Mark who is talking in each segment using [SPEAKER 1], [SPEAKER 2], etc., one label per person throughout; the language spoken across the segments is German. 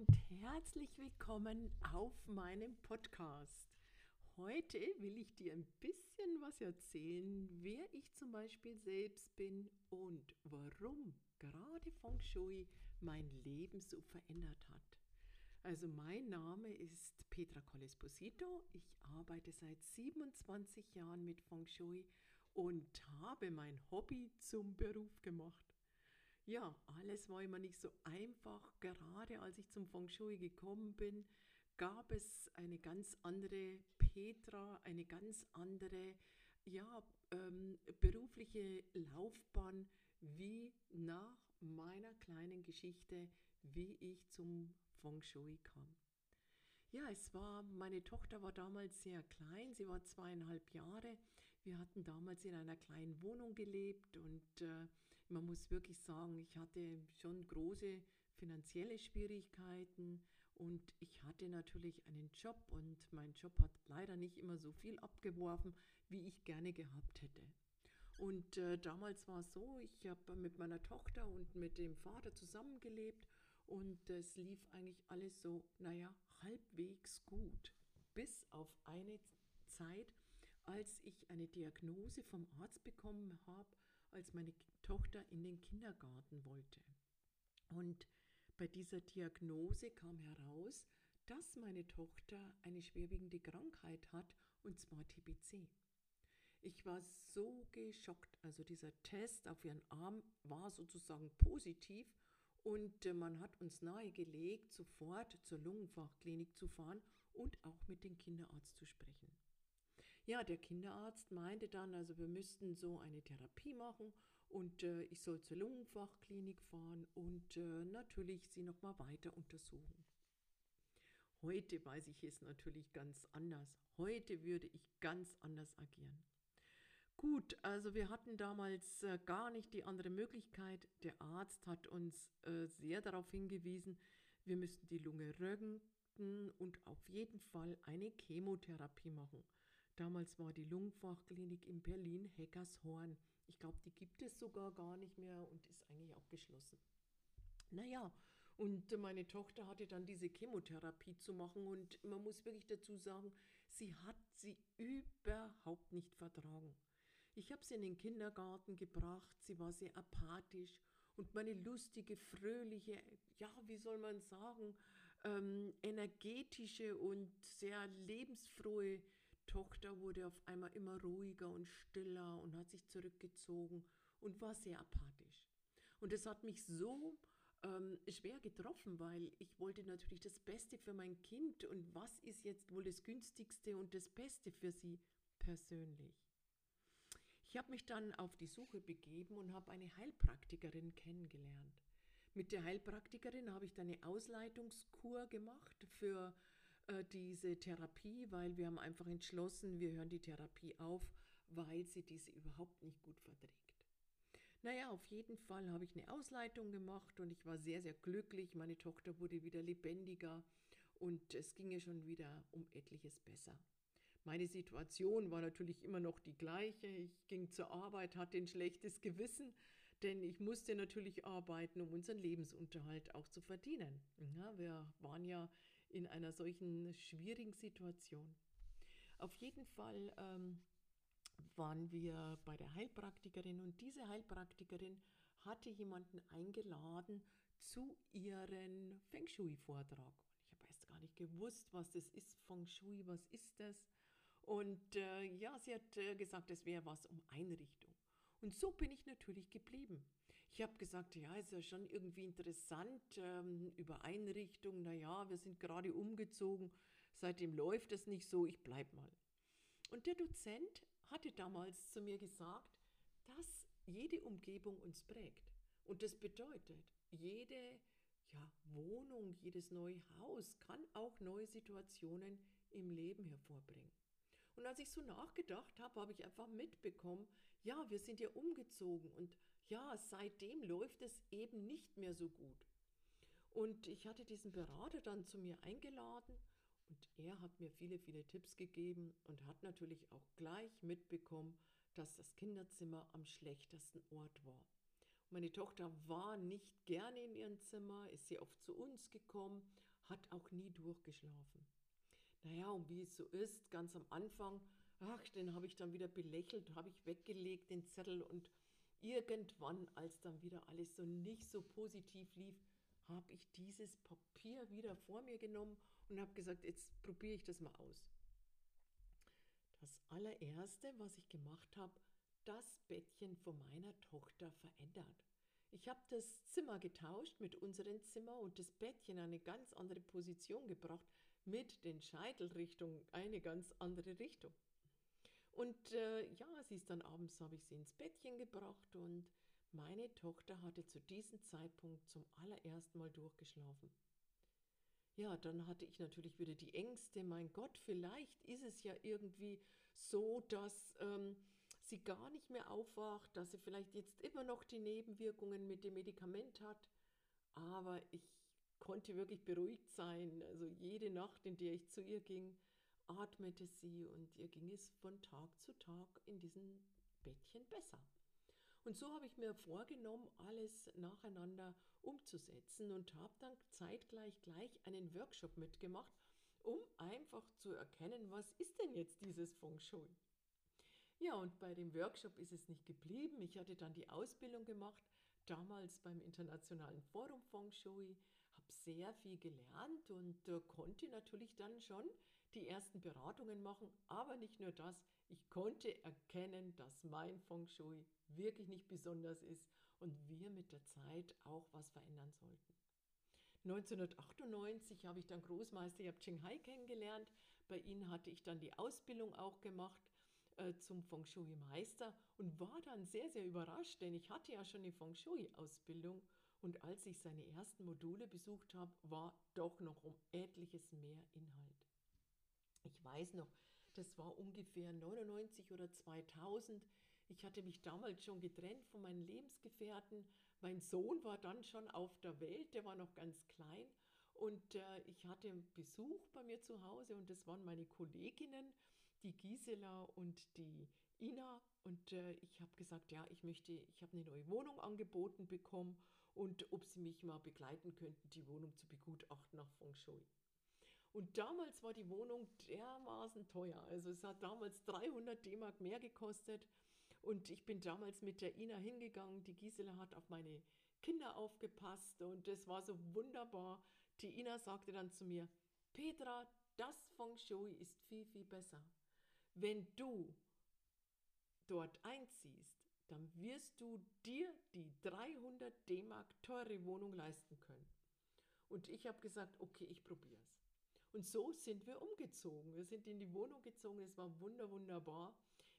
[SPEAKER 1] und herzlich willkommen auf meinem Podcast. Heute will ich dir ein bisschen was erzählen, wer ich zum Beispiel selbst bin und warum gerade Feng Shui mein Leben so verändert hat. Also mein Name ist Petra Colesposito. Ich arbeite seit 27 Jahren mit Feng Shui und habe mein Hobby zum Beruf gemacht. Ja, alles war immer nicht so einfach. Gerade als ich zum Feng Shui gekommen bin, gab es eine ganz andere Petra, eine ganz andere ja, ähm, berufliche Laufbahn, wie nach meiner kleinen Geschichte, wie ich zum Feng Shui kam. Ja, es war, meine Tochter war damals sehr klein, sie war zweieinhalb Jahre. Wir hatten damals in einer kleinen Wohnung gelebt und äh, man muss wirklich sagen, ich hatte schon große finanzielle Schwierigkeiten und ich hatte natürlich einen Job und mein Job hat leider nicht immer so viel abgeworfen, wie ich gerne gehabt hätte. Und äh, damals war es so, ich habe mit meiner Tochter und mit dem Vater zusammengelebt und es lief eigentlich alles so, naja, halbwegs gut. Bis auf eine Zeit, als ich eine Diagnose vom Arzt bekommen habe, als meine Tochter in den Kindergarten wollte. Und bei dieser Diagnose kam heraus, dass meine Tochter eine schwerwiegende Krankheit hat, und zwar TBC. Ich war so geschockt. Also dieser Test auf ihren Arm war sozusagen positiv und äh, man hat uns nahegelegt, sofort zur Lungenfachklinik zu fahren und auch mit dem Kinderarzt zu sprechen. Ja, der Kinderarzt meinte dann, also wir müssten so eine Therapie machen und äh, ich soll zur Lungenfachklinik fahren und äh, natürlich sie nochmal weiter untersuchen. Heute weiß ich es natürlich ganz anders. Heute würde ich ganz anders agieren. Gut, also wir hatten damals äh, gar nicht die andere Möglichkeit. Der Arzt hat uns äh, sehr darauf hingewiesen, wir müssten die Lunge röntgen und auf jeden Fall eine Chemotherapie machen. Damals war die Lungenfachklinik in Berlin Heckershorn. Ich glaube, die gibt es sogar gar nicht mehr und ist eigentlich auch geschlossen. Naja, und meine Tochter hatte dann diese Chemotherapie zu machen und man muss wirklich dazu sagen, sie hat sie überhaupt nicht vertragen. Ich habe sie in den Kindergarten gebracht, sie war sehr apathisch und meine lustige, fröhliche, ja, wie soll man sagen, ähm, energetische und sehr lebensfrohe Tochter wurde auf einmal immer ruhiger und stiller und hat sich zurückgezogen und war sehr apathisch. Und das hat mich so ähm, schwer getroffen, weil ich wollte natürlich das Beste für mein Kind und was ist jetzt wohl das günstigste und das Beste für sie persönlich. Ich habe mich dann auf die Suche begeben und habe eine Heilpraktikerin kennengelernt. Mit der Heilpraktikerin habe ich dann eine Ausleitungskur gemacht für äh, diese Therapie, weil wir haben einfach entschlossen, wir hören die Therapie auf, weil sie diese überhaupt nicht gut verträgt. Naja, auf jeden Fall habe ich eine Ausleitung gemacht und ich war sehr, sehr glücklich. Meine Tochter wurde wieder lebendiger und es ging ihr schon wieder um etliches besser. Meine Situation war natürlich immer noch die gleiche. Ich ging zur Arbeit, hatte ein schlechtes Gewissen, denn ich musste natürlich arbeiten, um unseren Lebensunterhalt auch zu verdienen. Ja, wir waren ja in einer solchen schwierigen Situation. Auf jeden Fall ähm, waren wir bei der Heilpraktikerin und diese Heilpraktikerin hatte jemanden eingeladen zu ihren Feng Shui-Vortrag. Ich habe erst gar nicht gewusst, was das ist, Feng Shui, was ist das? Und äh, ja, sie hat äh, gesagt, es wäre was um Einrichtung. Und so bin ich natürlich geblieben. Ich habe gesagt, ja, ist ja schon irgendwie interessant ähm, über Einrichtung. Naja, wir sind gerade umgezogen, seitdem läuft es nicht so, ich bleib mal. Und der Dozent hatte damals zu mir gesagt, dass jede Umgebung uns prägt. Und das bedeutet, jede ja, Wohnung, jedes neue Haus kann auch neue Situationen im Leben hervorbringen. Und als ich so nachgedacht habe, habe ich einfach mitbekommen, ja, wir sind ja umgezogen und ja, seitdem läuft es eben nicht mehr so gut. Und ich hatte diesen Berater dann zu mir eingeladen und er hat mir viele, viele Tipps gegeben und hat natürlich auch gleich mitbekommen, dass das Kinderzimmer am schlechtesten Ort war. Meine Tochter war nicht gerne in ihrem Zimmer, ist sie oft zu uns gekommen, hat auch nie durchgeschlafen. Naja, und wie es so ist, ganz am Anfang, ach, den habe ich dann wieder belächelt, habe ich weggelegt, den Zettel. Und irgendwann, als dann wieder alles so nicht so positiv lief, habe ich dieses Papier wieder vor mir genommen und habe gesagt, jetzt probiere ich das mal aus. Das allererste, was ich gemacht habe, das Bettchen von meiner Tochter verändert. Ich habe das Zimmer getauscht mit unserem Zimmer und das Bettchen in eine ganz andere Position gebracht, mit den Scheitelrichtungen eine ganz andere Richtung. Und äh, ja, sie ist dann abends, habe ich sie ins Bettchen gebracht und meine Tochter hatte zu diesem Zeitpunkt zum allerersten Mal durchgeschlafen. Ja, dann hatte ich natürlich wieder die Ängste, mein Gott, vielleicht ist es ja irgendwie so, dass ähm, sie gar nicht mehr aufwacht, dass sie vielleicht jetzt immer noch die Nebenwirkungen mit dem Medikament hat. Aber ich konnte wirklich beruhigt sein. Also jede Nacht, in der ich zu ihr ging, atmete sie und ihr ging es von Tag zu Tag in diesem Bettchen besser. Und so habe ich mir vorgenommen, alles nacheinander umzusetzen und habe dann zeitgleich gleich einen Workshop mitgemacht, um einfach zu erkennen, was ist denn jetzt dieses Feng Shui. Ja, und bei dem Workshop ist es nicht geblieben. Ich hatte dann die Ausbildung gemacht, damals beim Internationalen Forum Feng Shui, habe sehr viel gelernt und äh, konnte natürlich dann schon die ersten Beratungen machen, aber nicht nur das, ich konnte erkennen, dass mein Feng Shui wirklich nicht besonders ist und wir mit der Zeit auch was verändern sollten. 1998 habe ich dann Großmeister Yap Ching Hai kennengelernt. Bei ihnen hatte ich dann die Ausbildung auch gemacht äh, zum Feng Shui-Meister und war dann sehr, sehr überrascht, denn ich hatte ja schon eine Feng Shui-Ausbildung und als ich seine ersten Module besucht habe, war doch noch um etliches mehr Inhalt. Ich weiß noch, das war ungefähr 99 oder 2000. Ich hatte mich damals schon getrennt von meinen Lebensgefährten. Mein Sohn war dann schon auf der Welt, der war noch ganz klein. Und äh, ich hatte Besuch bei mir zu Hause und das waren meine Kolleginnen die Gisela und die Ina. Und äh, ich habe gesagt, ja, ich möchte, ich habe eine neue Wohnung angeboten bekommen und ob sie mich mal begleiten könnten, die Wohnung zu begutachten nach Feng Shui. Und damals war die Wohnung dermaßen teuer. Also es hat damals 300 D-Mark mehr gekostet. Und ich bin damals mit der Ina hingegangen. Die Gisela hat auf meine Kinder aufgepasst und es war so wunderbar. Die Ina sagte dann zu mir, Petra, das Feng Shui ist viel, viel besser. Wenn du dort einziehst, dann wirst du dir die 300 D-Mark teure Wohnung leisten können. Und ich habe gesagt, okay, ich probiere es. Und so sind wir umgezogen. Wir sind in die Wohnung gezogen. Es war wunder, wunderbar.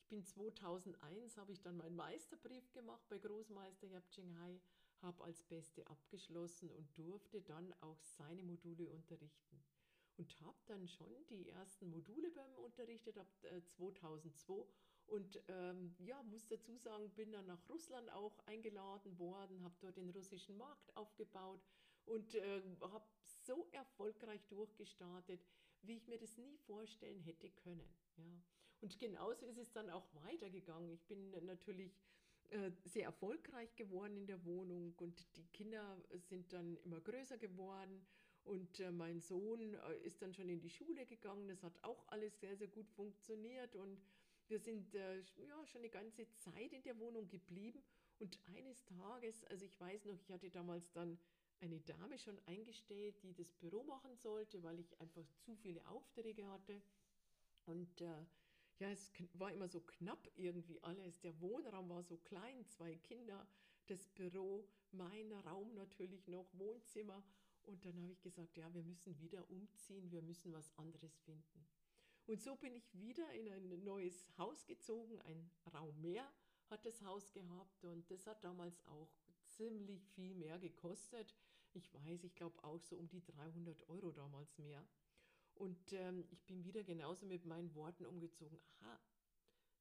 [SPEAKER 1] Ich bin 2001, habe ich dann meinen Meisterbrief gemacht bei Großmeister Yap Ching Hai, habe als Beste abgeschlossen und durfte dann auch seine Module unterrichten und habe dann schon die ersten Module beim unterrichtet ab äh, 2002 und ähm, ja, muss dazu sagen, bin dann nach Russland auch eingeladen worden, habe dort den russischen Markt aufgebaut und äh, habe so erfolgreich durchgestartet, wie ich mir das nie vorstellen hätte können. Ja. Und genauso ist es dann auch weitergegangen. Ich bin natürlich äh, sehr erfolgreich geworden in der Wohnung und die Kinder sind dann immer größer geworden und äh, mein Sohn äh, ist dann schon in die Schule gegangen. Das hat auch alles sehr, sehr gut funktioniert. Und wir sind ja, schon eine ganze Zeit in der Wohnung geblieben. Und eines Tages, also ich weiß noch, ich hatte damals dann eine Dame schon eingestellt, die das Büro machen sollte, weil ich einfach zu viele Aufträge hatte. Und äh, ja, es war immer so knapp irgendwie alles. Der Wohnraum war so klein, zwei Kinder, das Büro, mein Raum natürlich noch, Wohnzimmer. Und dann habe ich gesagt, ja, wir müssen wieder umziehen, wir müssen was anderes finden. Und so bin ich wieder in ein neues Haus gezogen, ein Raum mehr hat das Haus gehabt und das hat damals auch ziemlich viel mehr gekostet. Ich weiß, ich glaube auch so um die 300 Euro damals mehr. Und ähm, ich bin wieder genauso mit meinen Worten umgezogen. Aha,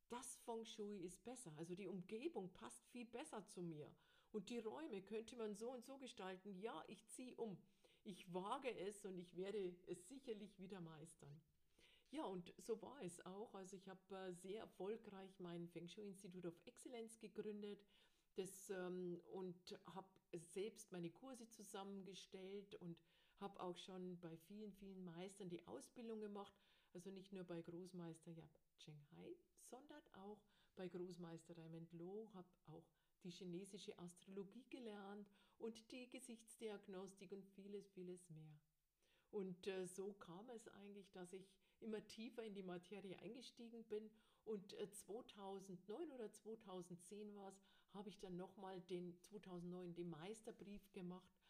[SPEAKER 1] das Feng Shui ist besser. Also die Umgebung passt viel besser zu mir. Und die Räume könnte man so und so gestalten. Ja, ich ziehe um. Ich wage es und ich werde es sicherlich wieder meistern. Ja, und so war es auch. Also ich habe äh, sehr erfolgreich mein Feng Shui Institute of Excellence gegründet das, ähm, und habe selbst meine Kurse zusammengestellt und habe auch schon bei vielen, vielen Meistern die Ausbildung gemacht. Also nicht nur bei Großmeister Yap Cheng Hai, sondern auch bei Großmeister Raymond Loh, habe auch die chinesische Astrologie gelernt und die Gesichtsdiagnostik und vieles, vieles mehr. Und äh, so kam es eigentlich, dass ich immer tiefer in die Materie eingestiegen bin. Und äh, 2009 oder 2010 war es, habe ich dann nochmal den 2009 den Meisterbrief gemacht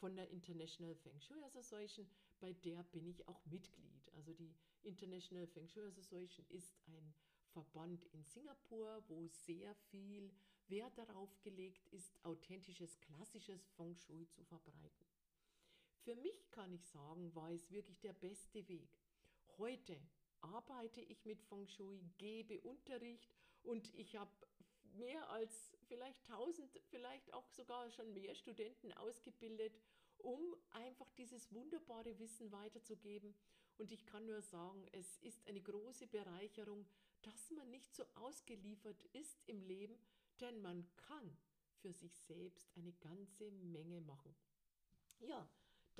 [SPEAKER 1] von der International Feng Shui Association, bei der bin ich auch Mitglied. Also die International Feng Shui Association ist ein Verband in Singapur, wo sehr viel Wert darauf gelegt ist, authentisches, klassisches Feng Shui zu verbreiten. Für mich kann ich sagen, war es wirklich der beste Weg. Heute arbeite ich mit Feng Shui, gebe Unterricht und ich habe mehr als vielleicht 1000, vielleicht auch sogar schon mehr Studenten ausgebildet, um einfach dieses wunderbare Wissen weiterzugeben. Und ich kann nur sagen, es ist eine große Bereicherung, dass man nicht so ausgeliefert ist im Leben, denn man kann für sich selbst eine ganze Menge machen. Ja,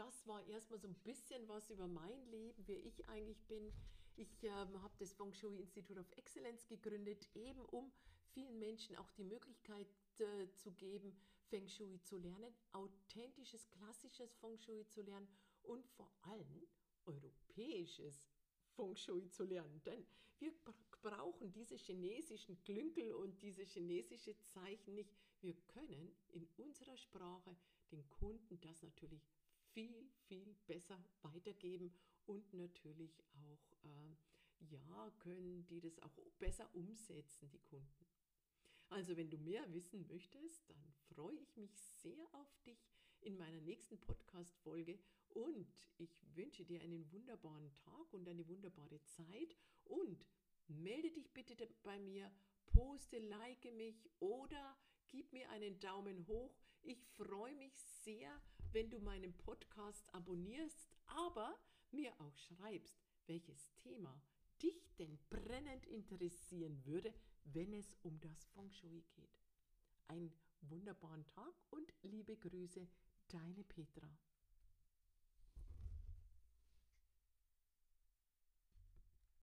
[SPEAKER 1] das war erstmal so ein bisschen was über mein Leben, wie ich eigentlich bin. Ich ähm, habe das Feng Shui Institute of Excellence gegründet, eben um vielen Menschen auch die Möglichkeit äh, zu geben, Feng Shui zu lernen, authentisches, klassisches Feng Shui zu lernen und vor allem europäisches Feng Shui zu lernen. Denn wir brauchen diese chinesischen Klünkel und diese chinesische Zeichen nicht. Wir können in unserer Sprache den Kunden das natürlich viel, viel besser weitergeben und natürlich auch, äh, ja, können die das auch besser umsetzen, die Kunden. Also wenn du mehr wissen möchtest, dann freue ich mich sehr auf dich in meiner nächsten Podcast-Folge und ich wünsche dir einen wunderbaren Tag und eine wunderbare Zeit und melde dich bitte bei mir, poste, like mich oder gib mir einen Daumen hoch. Ich freue mich sehr, wenn du meinen Podcast abonnierst, aber mir auch schreibst, welches Thema dich denn brennend interessieren würde, wenn es um das Feng Shui geht. Einen wunderbaren Tag und liebe Grüße, deine Petra.